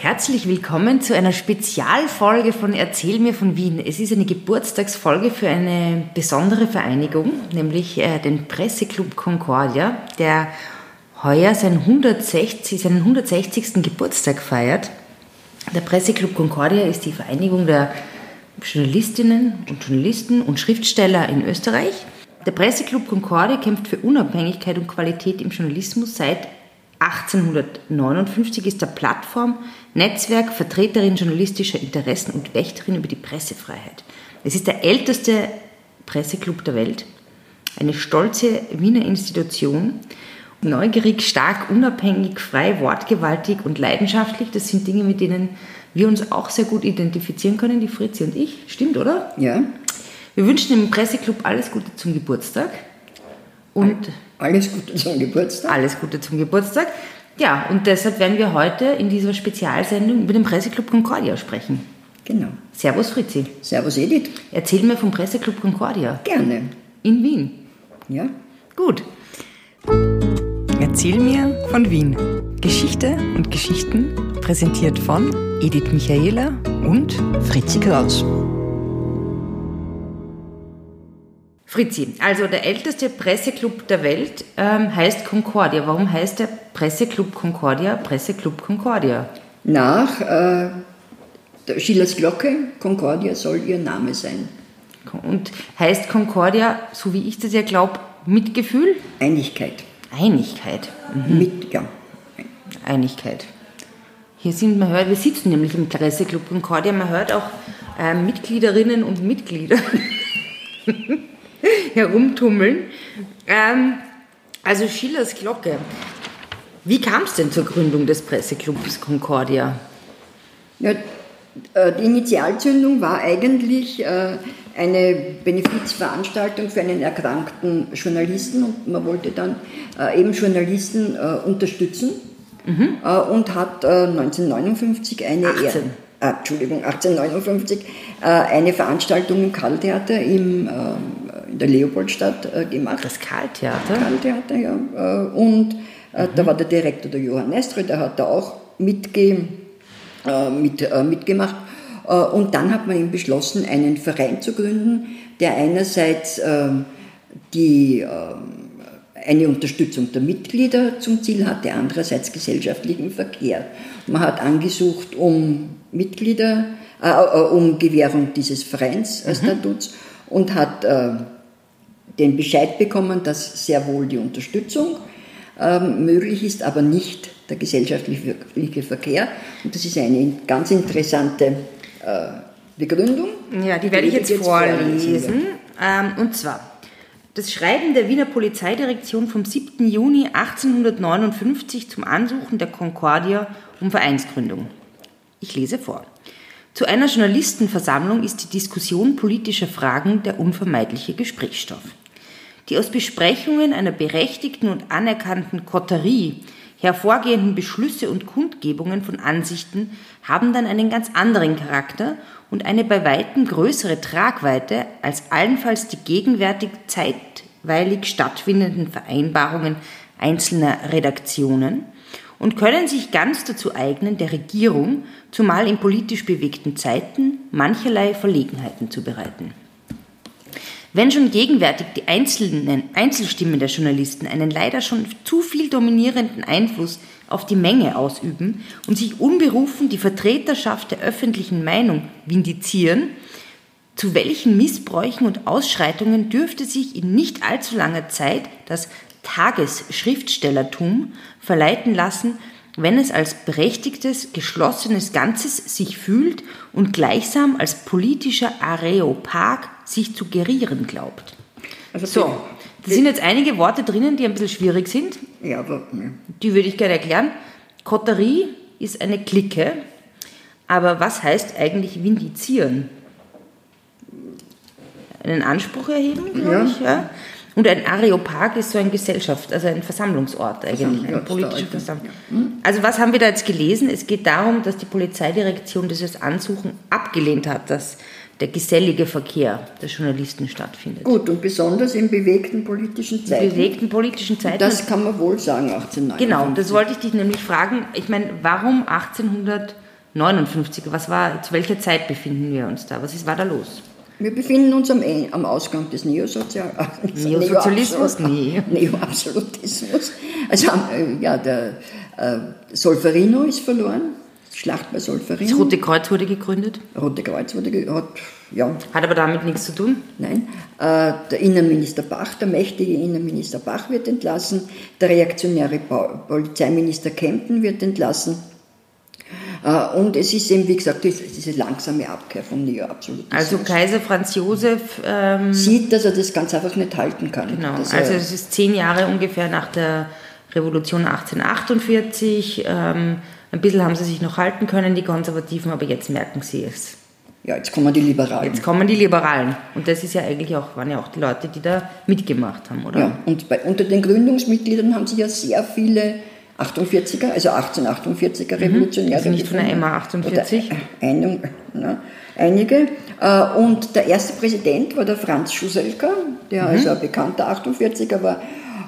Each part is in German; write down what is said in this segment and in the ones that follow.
Herzlich willkommen zu einer Spezialfolge von Erzähl mir von Wien. Es ist eine Geburtstagsfolge für eine besondere Vereinigung, nämlich äh, den Presseclub Concordia, der heuer seinen 160, seinen 160. Geburtstag feiert. Der Presseclub Concordia ist die Vereinigung der Journalistinnen und Journalisten und Schriftsteller in Österreich. Der Presseclub Concordia kämpft für Unabhängigkeit und Qualität im Journalismus seit 1859 ist der Plattform, Netzwerk, Vertreterin journalistischer Interessen und Wächterin über die Pressefreiheit. Es ist der älteste Presseclub der Welt, eine stolze Wiener Institution, neugierig, stark, unabhängig, frei, wortgewaltig und leidenschaftlich. Das sind Dinge, mit denen wir uns auch sehr gut identifizieren können, die Fritzi und ich. Stimmt, oder? Ja. Wir wünschen dem Presseclub alles Gute zum Geburtstag. Und alles Gute zum Geburtstag. Alles Gute zum Geburtstag. Ja, und deshalb werden wir heute in dieser Spezialsendung über den Presseclub Concordia sprechen. Genau. Servus Fritzi. Servus Edith. Erzähl mir vom Presseclub Concordia. Gerne. In Wien. Ja. Gut. Erzähl mir von Wien. Geschichte und Geschichten präsentiert von Edith Michaela und Fritzi Kraus. Fritzi, also der älteste Presseclub der Welt ähm, heißt Concordia. Warum heißt der Presseclub Concordia Presseclub Concordia? Nach äh, der Schillers Glocke, Concordia soll ihr Name sein. Und heißt Concordia, so wie ich das ja glaube, Mitgefühl? Einigkeit. Einigkeit. Mhm. Mit, ja. Einigkeit. Hier sind, man hört, wir sitzen nämlich im Presseclub Concordia, man hört auch äh, Mitgliederinnen und Mitglieder. herumtummeln. Ähm, also Schillers Glocke. Wie kam es denn zur Gründung des Presseclubs Concordia? Ja, äh, die Initialzündung war eigentlich äh, eine Benefizveranstaltung für einen erkrankten Journalisten und man wollte dann äh, eben Journalisten unterstützen mhm. und hat 1959 eine 18. Er äh, Entschuldigung, 1859 eine Veranstaltung im Karltheater im ähm, in der Leopoldstadt äh, gemacht. Das Karltheater? Karltheater, ja. Äh, und äh, mhm. da war der Direktor der Johann Nestre, der hat da auch mitge, äh, mit, äh, mitgemacht. Äh, und dann hat man eben beschlossen, einen Verein zu gründen, der einerseits ähm, die, ähm, eine Unterstützung der Mitglieder zum Ziel hatte, andererseits gesellschaftlichen Verkehr. Man hat angesucht um Mitglieder, um Gewährung dieses Vereinsstatuts mhm. und hat den Bescheid bekommen, dass sehr wohl die Unterstützung ähm, möglich ist, aber nicht der gesellschaftliche Verkehr. Und das ist eine ganz interessante äh, Begründung. Ja, die werde ich jetzt, jetzt vorlesen. Ähm, und zwar das Schreiben der Wiener Polizeidirektion vom 7. Juni 1859 zum Ansuchen der Concordia um Vereinsgründung. Ich lese vor. Zu einer Journalistenversammlung ist die Diskussion politischer Fragen der unvermeidliche Gesprächsstoff. Die aus Besprechungen einer berechtigten und anerkannten Koterie hervorgehenden Beschlüsse und Kundgebungen von Ansichten haben dann einen ganz anderen Charakter und eine bei weitem größere Tragweite als allenfalls die gegenwärtig zeitweilig stattfindenden Vereinbarungen einzelner Redaktionen und können sich ganz dazu eignen, der Regierung, zumal in politisch bewegten Zeiten, mancherlei Verlegenheiten zu bereiten. Wenn schon gegenwärtig die einzelnen Einzelstimmen der Journalisten einen leider schon zu viel dominierenden Einfluss auf die Menge ausüben und sich unberufen die Vertreterschaft der öffentlichen Meinung vindizieren, zu welchen Missbräuchen und Ausschreitungen dürfte sich in nicht allzu langer Zeit das Tagesschriftstellertum verleiten lassen, wenn es als berechtigtes, geschlossenes Ganzes sich fühlt und gleichsam als politischer Areopag sich zu gerieren glaubt. Also so, da sind jetzt einige Worte drinnen, die ein bisschen schwierig sind. Ja, aber. Ja. Die würde ich gerne erklären. Koterie ist eine Clique, aber was heißt eigentlich vindizieren? Einen Anspruch erheben, glaube ja. ich. Ja? Und ein Areopag ist so ein Gesellschaft, also ein Versammlungsort eigentlich, eine politische Versammlung. Hm? Also was haben wir da jetzt gelesen? Es geht darum, dass die Polizeidirektion dieses Ansuchen abgelehnt hat, dass der gesellige Verkehr der Journalisten stattfindet. Gut, und besonders in bewegten politischen Zeiten. In bewegten politischen Zeiten. Das kann man wohl sagen, 1859. Genau, das wollte ich dich nämlich fragen. Ich meine, warum 1859? 59. Was war, zu welcher Zeit befinden wir uns da? Was ist, war da los? Wir befinden uns am, am Ausgang des Neosozial Neosozialismus, Neo Neoabsolutismus. Also äh, ja, der äh, Solferino ist verloren, Schlacht bei Solferino. Das Rote Kreuz wurde gegründet? Rote Kreuz wurde hat, ja. Hat aber damit nichts zu tun? Nein. Äh, der Innenminister Bach, der mächtige Innenminister Bach wird entlassen, der reaktionäre Polizeiminister Kempten wird entlassen. Äh, und es ist eben, wie gesagt, diese langsame Abkehr vom Neoabsolutismus. Also Kaiser Franz Josef ähm, sieht, dass er das ganz einfach nicht halten kann. Genau, also es ist zehn Jahre ungefähr nach der Revolution 1848. Ähm, ein bisschen haben sie sich noch halten können, die Konservativen, aber jetzt merken sie es. Ja, jetzt kommen die Liberalen. Jetzt kommen die Liberalen. Und das ist ja eigentlich auch, waren ja auch die Leute, die da mitgemacht haben, oder? Ja, und bei, unter den Gründungsmitgliedern haben sich ja sehr viele 48er, also 1848er mhm. Revolutionäre. Also nicht von der MA 48? Ein, na, einige. Äh, und der erste Präsident war der Franz Schuselka, der mhm. also ein bekannter 48er war.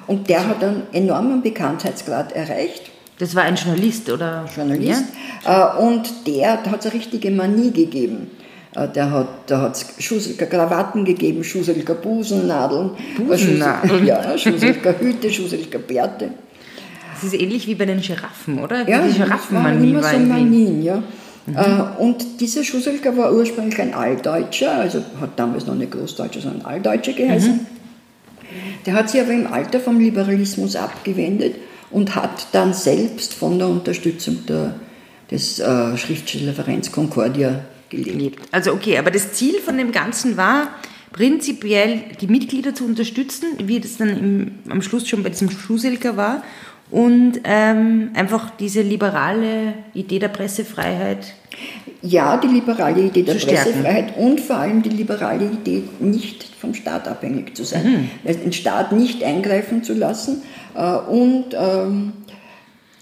Und der hat einen enormen Bekanntheitsgrad erreicht. Das war ein Journalist, oder? Journalist. Ja? Äh, und der hat es eine richtige Manie gegeben. Äh, der hat da hat's Schuselker Krawatten gegeben, Schuselker Busennadeln, Busennadeln. ja, Schuselker Hüte, Schuselker Bärte. Das ist ähnlich wie bei den Giraffen, oder? Ja, die Giraffenmanie immer so Manien, ja. Mhm. Äh, und dieser Schuselker war ursprünglich ein Alldeutscher, also hat damals noch nicht Großdeutscher, sondern Alldeutscher geheißen. Mhm. Der hat sich aber im Alter vom Liberalismus abgewendet und hat dann selbst von der Unterstützung der, des äh, Schriftstellervereins Concordia gelebt. Also okay, aber das Ziel von dem Ganzen war, prinzipiell die Mitglieder zu unterstützen, wie das dann im, am Schluss schon bei diesem Schuselker war und ähm, einfach diese liberale Idee der Pressefreiheit. Ja, die liberale Idee der Pressefreiheit und vor allem die liberale Idee, nicht vom Staat abhängig zu sein, mhm. den Staat nicht eingreifen zu lassen äh, und ähm,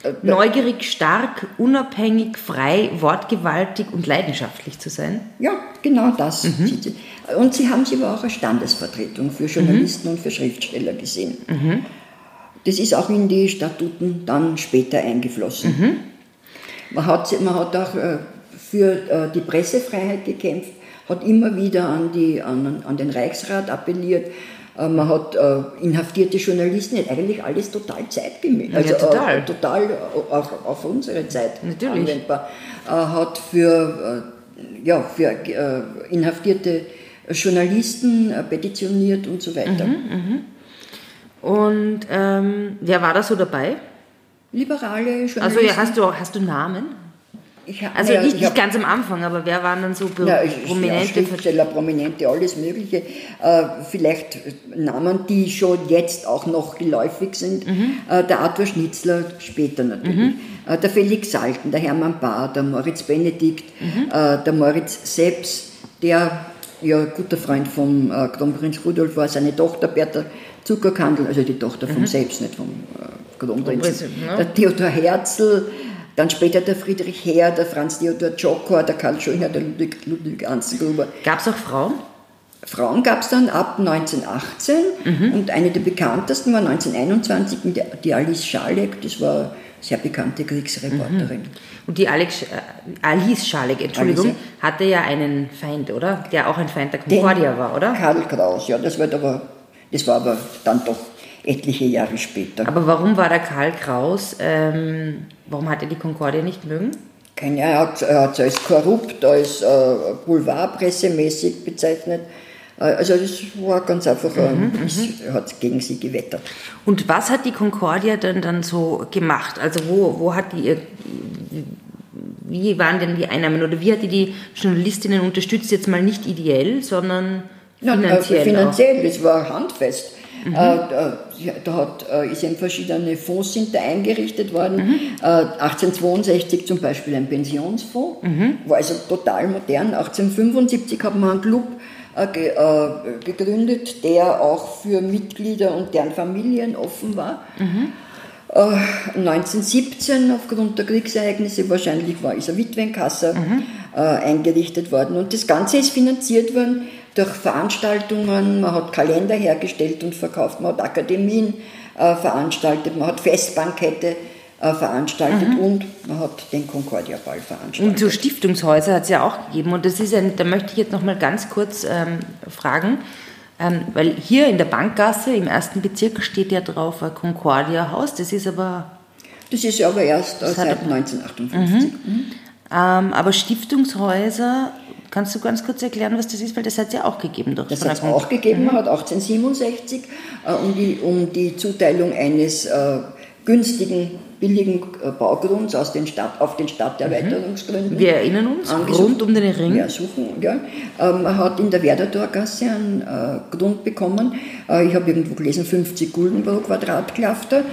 äh, neugierig, stark, unabhängig, frei, wortgewaltig und leidenschaftlich zu sein. Ja, genau das. Mhm. Und sie haben sie aber auch als Standesvertretung für Journalisten mhm. und für Schriftsteller gesehen. Mhm. Das ist auch in die Statuten dann später eingeflossen. Mhm. Man, hat, man hat auch äh, für die Pressefreiheit gekämpft, hat immer wieder an, die, an, an den Reichsrat appelliert. Äh, man hat inhaftierte Journalisten, eigentlich alles total zeitgemäß, also ja, total, total auch auf unsere Zeit Natürlich. anwendbar. Hat für, ja, für inhaftierte Journalisten petitioniert und so weiter. Mhm, mh. Und ähm, wer war da so dabei? Liberale Journalisten. Also ja, hast du, hast du Namen? Hab, also ja, nicht, nicht ganz am Anfang, aber wer waren dann so ja, Prominente? Ja, Schriftsteller, Prominente, alles Mögliche. Äh, vielleicht Namen, die schon jetzt auch noch geläufig sind. Mhm. Äh, der Arthur Schnitzler, später natürlich. Mhm. Äh, der Felix Salten, der Hermann Bahr, der Moritz Benedikt, mhm. Äh, der Moritz Seps, der ja guter Freund vom äh, Kronprinz Rudolf war, seine Tochter Bertha Zuckerkandel, also die Tochter vom mhm. Selbst, nicht vom äh, Kronprinzen. Ja. Der Theodor Herzl, dann später der Friedrich Heer, der Franz Theodor Jokor, der Karl Schönherr, der Ludwig, Ludwig Anzengruber. Gab es auch Frauen? Frauen gab es dann ab 1918 mhm. und eine der bekanntesten war 1921 die Alice Schalek, das war eine sehr bekannte Kriegsreporterin. Mhm. Und die Alex, äh, Alice Schalek, Entschuldigung, Alice, hatte ja einen Feind, oder? Der auch ein Feind der Concordia war, oder? Karl Kraus, ja, das war aber das war aber dann doch etliche Jahre später. Aber warum war der Karl Kraus, ähm, warum hat er die Concordia nicht mögen? Keine, er hat es als korrupt, als äh, Boulevardpressemäßig bezeichnet. Äh, also das war ganz einfach, äh, mhm, er hat gegen sie gewettert. Und was hat die Concordia dann, dann so gemacht? Also wo, wo hat die, wie waren denn die Einnahmen oder wie hat die die Journalistinnen unterstützt? Jetzt mal nicht ideell, sondern Finanziell, ja, finanziell das war handfest. Mhm. Äh, da, hat, äh, ist eben verschiedene Fonds sind da eingerichtet worden. Mhm. Äh, 1862 zum Beispiel ein Pensionsfonds, mhm. war also total modern. 1875 hat man einen Club äh, ge, äh, gegründet, der auch für Mitglieder und deren Familien offen war. 1917 äh, aufgrund der Kriegsereignisse wahrscheinlich war ist eine Witwenkasse mhm. eingerichtet worden und das Ganze ist finanziert worden durch Veranstaltungen, man hat Kalender hergestellt und verkauft, man hat Akademien äh, veranstaltet, man hat Festbankette äh, veranstaltet mhm. und man hat den Concordia-Ball veranstaltet. Und so Stiftungshäuser hat es ja auch gegeben. Und das ist ein, da möchte ich jetzt noch mal ganz kurz ähm, fragen, ähm, weil hier in der Bankgasse im ersten Bezirk steht ja drauf ein Concordia-Haus. Das ist aber. Das ist aber erst äh, seit 1958. Mhm. Mhm. Ähm, aber Stiftungshäuser Kannst du ganz kurz erklären, was das ist? Weil das hat es ja auch gegeben. Durch das hat es auch gegeben. Man hat 1867 äh, um, die, um die Zuteilung eines äh, günstigen, billigen äh, Baugrunds aus den Stadt, auf den Stadterweiterungsgründen. Wir erinnern uns, rund um den Ring. Ja, suchen, ja. Ähm, man hat in der Werdertorgasse einen äh, Grund bekommen. Äh, ich habe irgendwo gelesen, 50 Gulden pro Quadratklafter.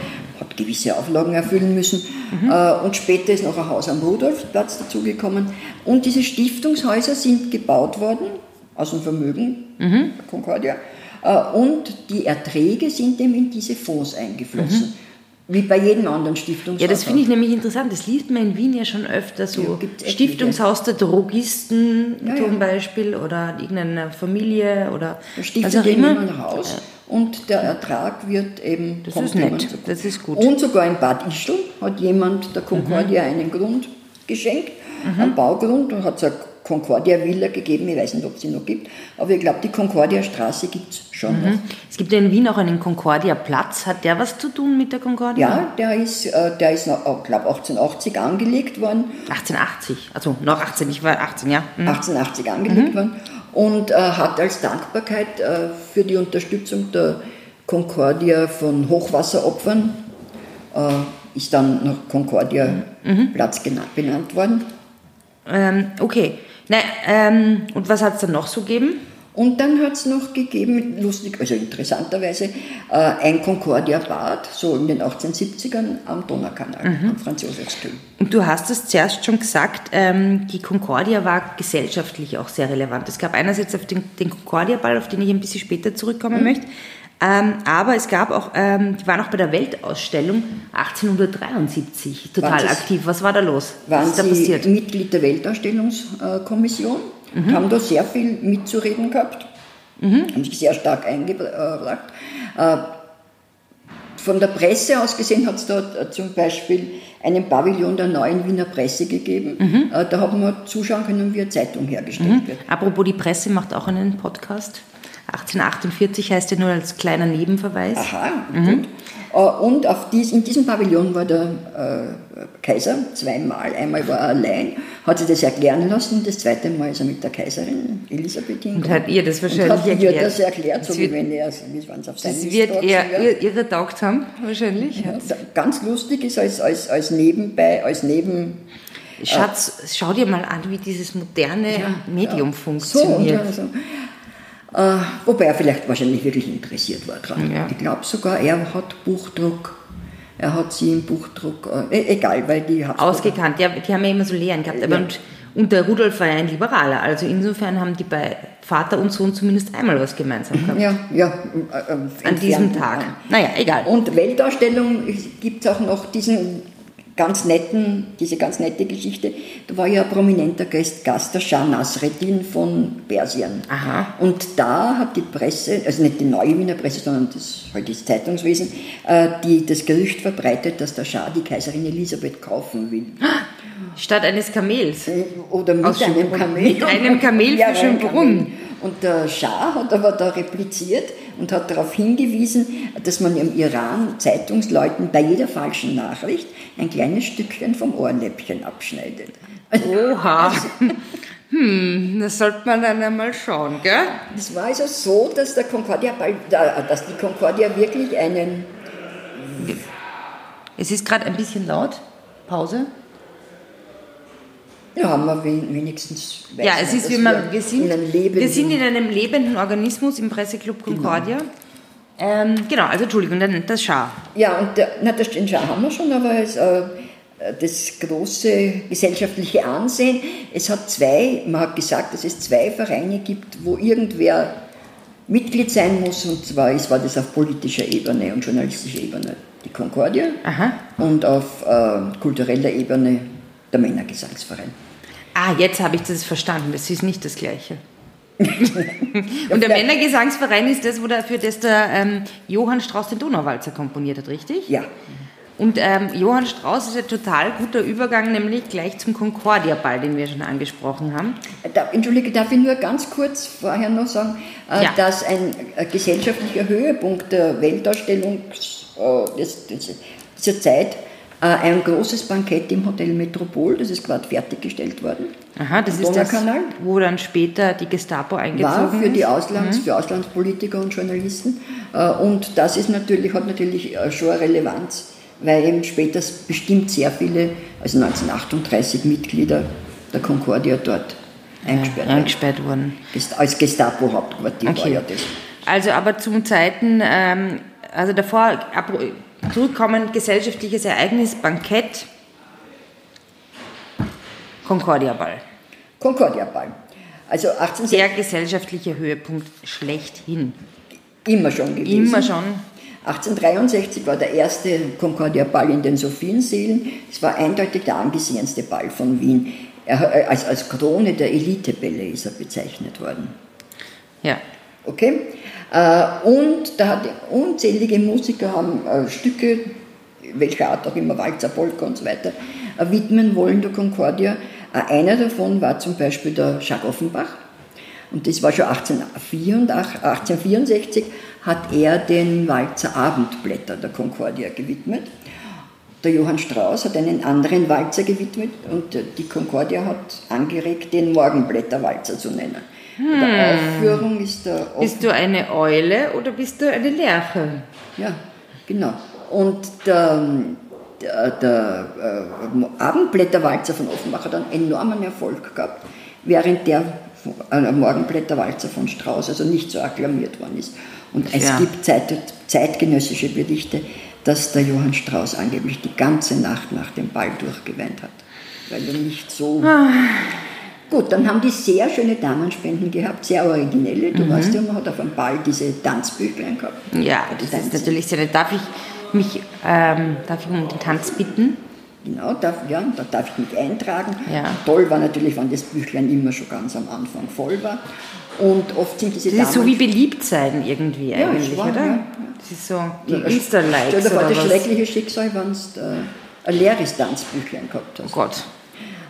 Hat gewisse Auflagen erfüllen müssen. Mhm. Äh, und später ist noch ein Haus am Rudolfplatz dazugekommen. Und diese Stiftungshäuser sind gebaut worden aus dem Vermögen mhm. Concordia. Und die Erträge sind eben in diese Fonds eingeflossen. Mhm. Wie bei jedem anderen Stiftungshaus. Ja, das finde ich nämlich interessant. Das liest man in Wien ja schon öfter so. Ja, Stiftungshaus der Drogisten ja, zum Beispiel oder irgendeiner Familie oder Stiftet also immer ein Haus und der Ertrag wird eben. Das ist nett, das ist gut. Und sogar in Bad Ischl hat jemand der Concordia mhm. einen Grund geschenkt, mhm. einen Baugrund und hat gesagt, Concordia Villa gegeben. Ich weiß nicht, ob es sie noch gibt, aber ich glaube, die Concordia Straße gibt es schon mhm. Es gibt ja in Wien auch einen Concordia Platz. Hat der was zu tun mit der Concordia? Ja, der ist, äh, der ist, noch, äh, glaube 1880 angelegt worden. 1880, also noch 18, ich war 18, ja. Mhm. 1880 angelegt mhm. worden und äh, hat als Dankbarkeit äh, für die Unterstützung der Concordia von Hochwasseropfern äh, ist dann noch Concordia mhm. Platz benannt worden. Ähm, okay. Na, ähm, und was hat es dann noch so gegeben? Und dann hat es noch gegeben, lustig, also interessanterweise, äh, ein Concordia-Bad, so in den 1870ern am Donaukanal, mhm. am Franz Josefskühl. Und du hast es zuerst schon gesagt, ähm, die Concordia war gesellschaftlich auch sehr relevant. Es gab einerseits auf den, den Concordia-Ball, auf den ich ein bisschen später zurückkommen mhm. möchte, ähm, aber es gab auch, ähm, die waren auch bei der Weltausstellung 1873 total das, aktiv. Was war da los? Waren Was ist da Sie passiert? Mitglied der Weltausstellungskommission mhm. haben da sehr viel mitzureden gehabt, mhm. haben sich sehr stark eingebracht. Äh, von der Presse aus gesehen hat es dort äh, zum Beispiel einen Pavillon der neuen Wiener Presse gegeben. Mhm. Äh, da haben wir zuschauen können, wie eine Zeitung hergestellt mhm. wird. Apropos, die Presse macht auch einen Podcast. 1848 heißt ja nur als kleiner Nebenverweis. Aha, mhm. gut. Äh, und dies, in diesem Pavillon war der äh, Kaiser zweimal. Einmal war er allein, hat sich das erklären lassen, das zweite Mal ist er mit der Kaiserin Elisabeth hingekommen. Und hat ihr das wahrscheinlich und hat erklärt? ihr das erklärt, so wie wenn er, es auf Das wird er ihre taugt haben, wahrscheinlich. Ja, ganz lustig ist als, als, als nebenbei, als neben... Schatz, äh, schau dir mal an, wie dieses moderne ja, Medium ja. funktioniert. So, äh, wobei er vielleicht wahrscheinlich wirklich interessiert war daran. Ja. Ich glaube sogar, er hat Buchdruck. Er hat sie im Buchdruck, äh, e-, egal, weil die Ausgekannt, ja, die haben ja immer so Lehren gehabt. Aber ja. und, und der Rudolf war ja ein Liberaler, also insofern haben die bei Vater und Sohn zumindest einmal was gemeinsam gehabt. Ja, ja. Äh, äh An diesem Tag. Naja, egal. Und Weltausstellung gibt es auch noch diesen ganz netten, diese ganz nette Geschichte, da war ja ein prominenter Gast, Gast der Shah Nasreddin von Persien. Aha. Und da hat die Presse, also nicht die neue Wiener Presse, sondern das, halt das Zeitungswesen, äh, die, das Gerücht verbreitet, dass der Schah die Kaiserin Elisabeth kaufen will. Statt eines Kamels. Äh, oder mit Aus einem Kamel. Mit einem Kamel für Schönbrunn. Und der Schah hat aber da repliziert und hat darauf hingewiesen, dass man im Iran Zeitungsleuten bei jeder falschen Nachricht ein kleines Stückchen vom Ohrläppchen abschneidet. Oha. Also, hm, das sollte man dann einmal schauen, gell? Es war also so, dass, der Concordia, dass die Concordia wirklich einen... Es ist gerade ein bisschen laut. Pause. Ja, haben wir wenigstens. Ja, es ist, wie man, wir, sind, in wir sind in einem lebenden Organismus im Presseclub genau. Concordia. Genau. Ähm, genau, also Entschuldigung, dann das Schar. Ja, und der, na, das, den Schar haben wir schon, aber es, äh, das große gesellschaftliche Ansehen, es hat zwei, man hat gesagt, dass es zwei Vereine gibt, wo irgendwer Mitglied sein muss, und zwar ist, war das auf politischer Ebene und journalistischer Ebene die Concordia Aha. und auf äh, kultureller Ebene der Männergesangsverein. Ah, jetzt habe ich das verstanden. Das ist nicht das Gleiche. und der Männergesangsverein ist das, wo der, für das der ähm, Johann Strauss den Donauwalzer komponiert hat, richtig? Ja. Und ähm, Johann Strauß ist ein total guter Übergang, nämlich gleich zum Concordia-Ball, den wir schon angesprochen haben. Da, Entschuldige, darf ich nur ganz kurz vorher noch sagen, äh, ja. dass ein äh, gesellschaftlicher Höhepunkt der Weltausstellung äh, des, des, dieser Zeit ein großes Bankett im Hotel Metropol, das ist gerade fertiggestellt worden. Aha, das ist das, wo dann später die Gestapo eingezogen war für die Auslands, mhm. für Auslandspolitiker und Journalisten. Äh, und das ist natürlich, hat natürlich äh, schon eine Relevanz, weil eben später bestimmt sehr viele, also 1938 Mitglieder der Concordia dort eingesperrt, ja, eingesperrt wurden. Als Gestapo-Hauptquartier okay. war ja das. Also aber zum Zeiten, ähm, also davor, zurückkommen, gesellschaftliches Ereignis, Bankett, Concordia-Ball. Concordia-Ball. Also 18 Der gesellschaftliche Höhepunkt schlechthin. Immer schon gewesen. Immer schon. 1863 war der erste Concordia-Ball in den Sophienseelen. Es war eindeutig der angesehenste Ball von Wien. Er, als, als Krone der Elitebälle ist er bezeichnet worden. Ja. Okay? Äh, und da hat unzählige Musiker haben äh, Stücke, welcher Art auch immer, Walzer, Polka und so weiter, äh, widmen wollen der Concordia. Einer davon war zum Beispiel der Jacques Offenbach. Und das war schon 1864, 1864 hat er den Walzer Abendblätter der Concordia gewidmet. Der Johann Strauss hat einen anderen Walzer gewidmet und die Concordia hat angeregt, den Morgenblätterwalzer zu nennen. Hm. Der Aufführung ist der. Bist du eine Eule oder bist du eine Lerche? Ja, genau. Und der, der, der äh, Abendblätterwalzer von Offenbach hat einen enormen Erfolg gehabt, während der äh, Morgenblätterwalzer von Strauß also nicht so akklamiert worden ist. Und es ja. gibt Zeit, zeitgenössische Berichte, dass der Johann Strauß angeblich die ganze Nacht nach dem Ball durchgeweint hat, weil er nicht so. Ah Gut, dann haben die sehr schöne Damenspenden gehabt, sehr originelle. Du mhm. weißt ja, man hat auf einem Ball diese Tanzbüchlein gehabt. Ja, das Tanzen. ist natürlich sehr. Darf ich mich ähm, darf ich um den Tanz bitten? Genau, darf, ja, da darf ich mich eintragen. Ja. Toll war natürlich, wenn das Büchlein immer schon ganz am Anfang voll war. Und oft sind diese Das ist so wie beliebt sein irgendwie ja, eigentlich, war, oder? Ja. Das ist so die ja, Insta-Likes Stell dir vor, das schreckliche Schicksal, wenn du äh, ein leeres Tanzbüchlein gehabt hast. Oh Gott.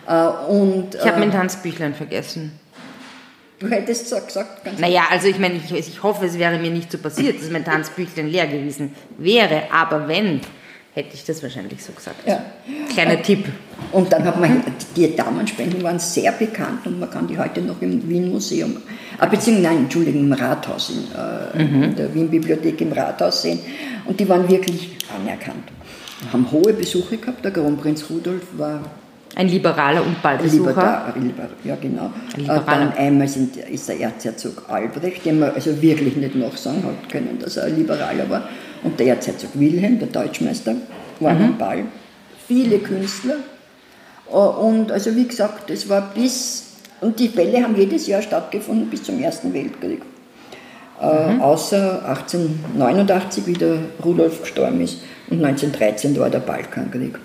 Äh, und, ich habe mein äh, Tanzbüchlein vergessen. Du hättest so gesagt, ganz Naja, also ich meine, ich, ich hoffe, es wäre mir nicht so passiert, dass mein Tanzbüchlein leer gewesen wäre. Aber wenn, hätte ich das wahrscheinlich so gesagt. Ja. Kleiner Tipp. Und dann hat man, die Damenspenden waren sehr bekannt und man kann die heute noch im Wien-Museum, äh, beziehungsweise, nein, Entschuldigung, im Rathaus, in, äh, mhm. in der Wien-Bibliothek im Rathaus sehen. Und die waren wirklich anerkannt. Haben hohe Besuche gehabt. Der Kronprinz Rudolf war ein Liberaler und Ballbesucher. Liber, ja, genau. Liberaler. Dann einmal sind, ist der Erzherzog Albrecht, den man also wirklich nicht nachsagen hat können, dass er ein Liberaler war. Und der Erzherzog Wilhelm, der Deutschmeister, war mhm. am Ball. Viele Künstler. Äh, und also wie gesagt, es war bis, und die Fälle haben jedes Jahr stattgefunden bis zum Ersten Weltkrieg. Äh, mhm. außer 1889, wie der Rudolf gestorben ist, und 1913 war der Balkankrieg.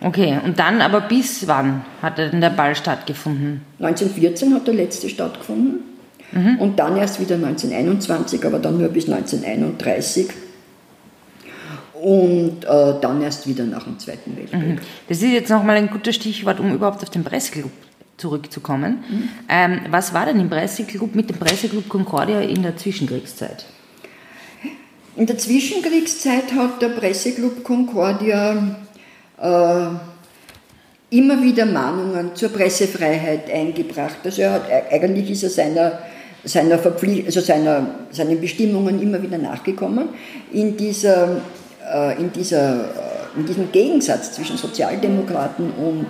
Okay, und dann aber bis wann hat denn der Ball stattgefunden? 1914 hat der letzte stattgefunden mhm. und dann erst wieder 1921, aber dann nur bis 1931 und äh, dann erst wieder nach dem Zweiten Weltkrieg. Mhm. Das ist jetzt nochmal ein guter Stichwort, um überhaupt auf den Presseclub zurückzukommen. Mhm. Ähm, was war denn im Presseclub mit dem Presseclub Concordia in der Zwischenkriegszeit? In der Zwischenkriegszeit hat der Presseclub Concordia äh, immer wieder Mahnungen zur Pressefreiheit eingebracht. Also er hat, eigentlich ist er seiner, seiner, Verpflicht, also seiner, seinen Bestimmungen immer wieder nachgekommen. In, dieser, äh, in, dieser, äh, in diesem Gegensatz zwischen Sozialdemokraten und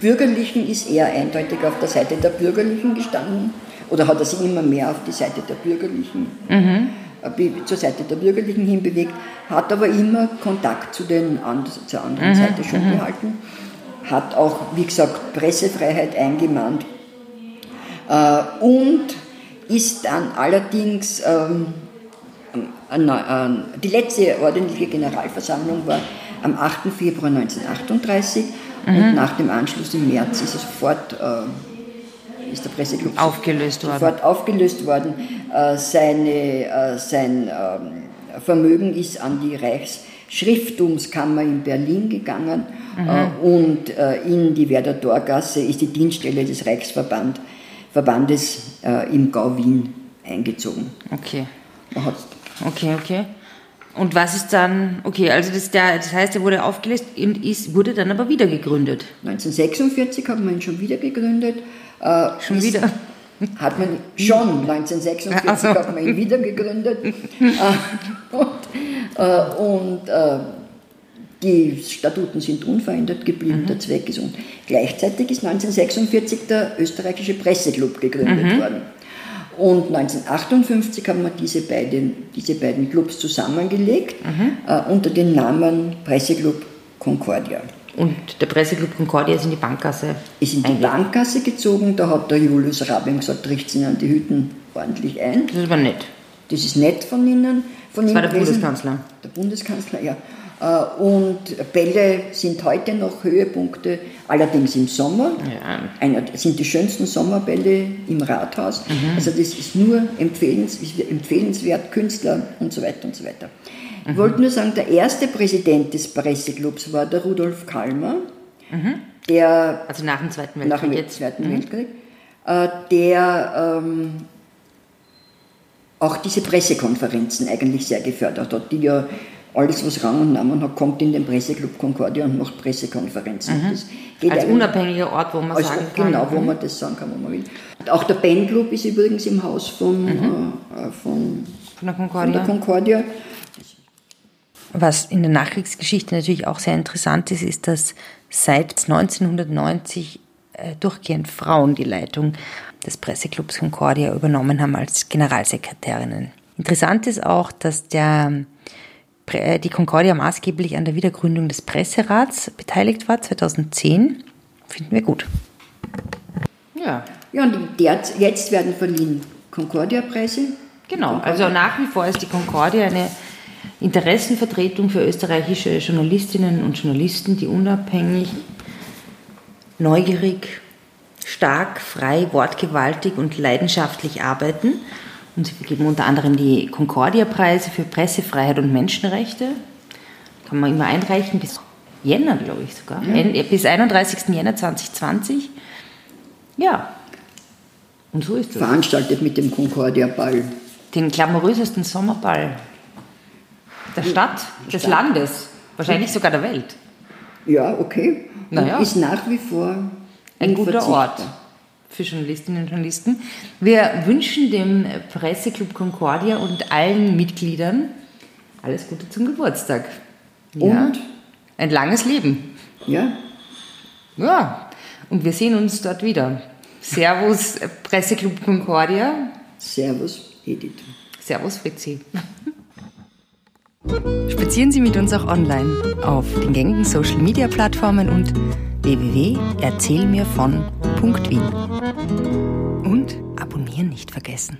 Bürgerlichen ist er eindeutig auf der Seite der Bürgerlichen gestanden oder hat er sich immer mehr auf die Seite der Bürgerlichen mhm. Äh, zur Seite der Bürgerlichen hinbewegt, hat aber immer Kontakt zu den, zur anderen mhm, Seite schon mhm. behalten, hat auch, wie gesagt, Pressefreiheit eingemahnt äh, und ist dann allerdings, ähm, die letzte ordentliche Generalversammlung war am 8. Februar 1938 mhm. und nach dem Anschluss im März ist er sofort äh, ist der Presseclub aufgelöst sofort worden. aufgelöst worden. Äh, seine, äh, sein ähm, Vermögen ist an die Reichs, Schrifttumskammer in Berlin gegangen mhm. und in die Werder Torgasse ist die Dienststelle des Reichsverbandes im Gau Wien eingezogen. Okay. Okay, okay. Und was ist dann, okay, also das, der, das heißt, er wurde aufgelöst und ist, wurde dann aber wieder gegründet. 1946 hat man ihn schon wieder gegründet. Äh, schon wieder? Hat man schon, 1946 also. hat man ihn wieder gegründet. Äh, und, äh, und äh, die Statuten sind unverändert geblieben, mhm. der Zweck ist und gleichzeitig ist 1946 der österreichische Presseclub gegründet mhm. worden. Und 1958 haben wir diese beiden, diese beiden Clubs zusammengelegt mhm. äh, unter dem Namen Presseclub Concordia. Und der Presseclub Concordia ist in die Bankgasse? Ist in die Bankgasse gezogen, da hat der Julius Rabing gesagt, richtet ihn an die Hütten ordentlich ein. Das ist aber nett. Das ist nett von Ihnen. Von das war der Bundeskanzler. Der Bundeskanzler, ja. Äh, und Bälle sind heute noch Höhepunkte, allerdings im Sommer. Ja. Einer, sind die schönsten Sommerbälle im Rathaus. Mhm. Also das ist nur empfehlens, empfehlenswert, Künstler und so weiter und so weiter. Mhm. Ich wollte nur sagen, der erste Präsident des Presseclubs war der Rudolf Kalmer. Mhm. Der, also nach dem Zweiten Weltkrieg. Nach dem. Zweiten mhm. Weltkrieg. Äh, der ähm, auch diese Pressekonferenzen eigentlich sehr gefördert hat, die ja alles, was Rang und Namen hat, kommt in den Presseclub Concordia und macht Pressekonferenzen. Mhm. Als unabhängiger Ort, wo man sagen kann. Genau, wo mhm. man das sagen kann, wo man will. Und auch der Bandclub ist übrigens im Haus von, mhm. äh, von, von, der Concordia. von der Concordia. Was in der Nachkriegsgeschichte natürlich auch sehr interessant ist, ist, dass seit 1990 äh, durchgehend Frauen die Leitung des Presseclubs Concordia übernommen haben als Generalsekretärinnen. Interessant ist auch, dass der äh, die Concordia maßgeblich an der Wiedergründung des Presserats beteiligt war, 2010. Finden wir gut. Ja. Ja, und jetzt werden verliehen Concordia-Preise. Genau, Concordia. also nach wie vor ist die Concordia eine Interessenvertretung für österreichische Journalistinnen und Journalisten, die unabhängig, neugierig, stark, frei, wortgewaltig und leidenschaftlich arbeiten und sie vergeben unter anderem die Concordia-Preise für Pressefreiheit und Menschenrechte. Kann man immer einreichen bis Jänner, glaube ich sogar. Ja. Bis 31. Jänner 2020. Ja. Und so ist es. Veranstaltet mit dem Concordia-Ball. Den glamourösesten Sommerball der Stadt, des Stadt. Landes, wahrscheinlich sogar der Welt. Ja, okay. Naja. Ist nach wie vor ein guter Ort für Journalistinnen und Journalisten. Wir wünschen dem Presseclub Concordia und allen Mitgliedern alles Gute zum Geburtstag. Ja. Und? Ein langes Leben. Ja. Ja. Und wir sehen uns dort wieder. Servus Presseclub Concordia. Servus Edith. Servus Fritzi. Spazieren Sie mit uns auch online auf den gängigen Social Media Plattformen und www.erzählmirvon.wien. Und abonnieren nicht vergessen.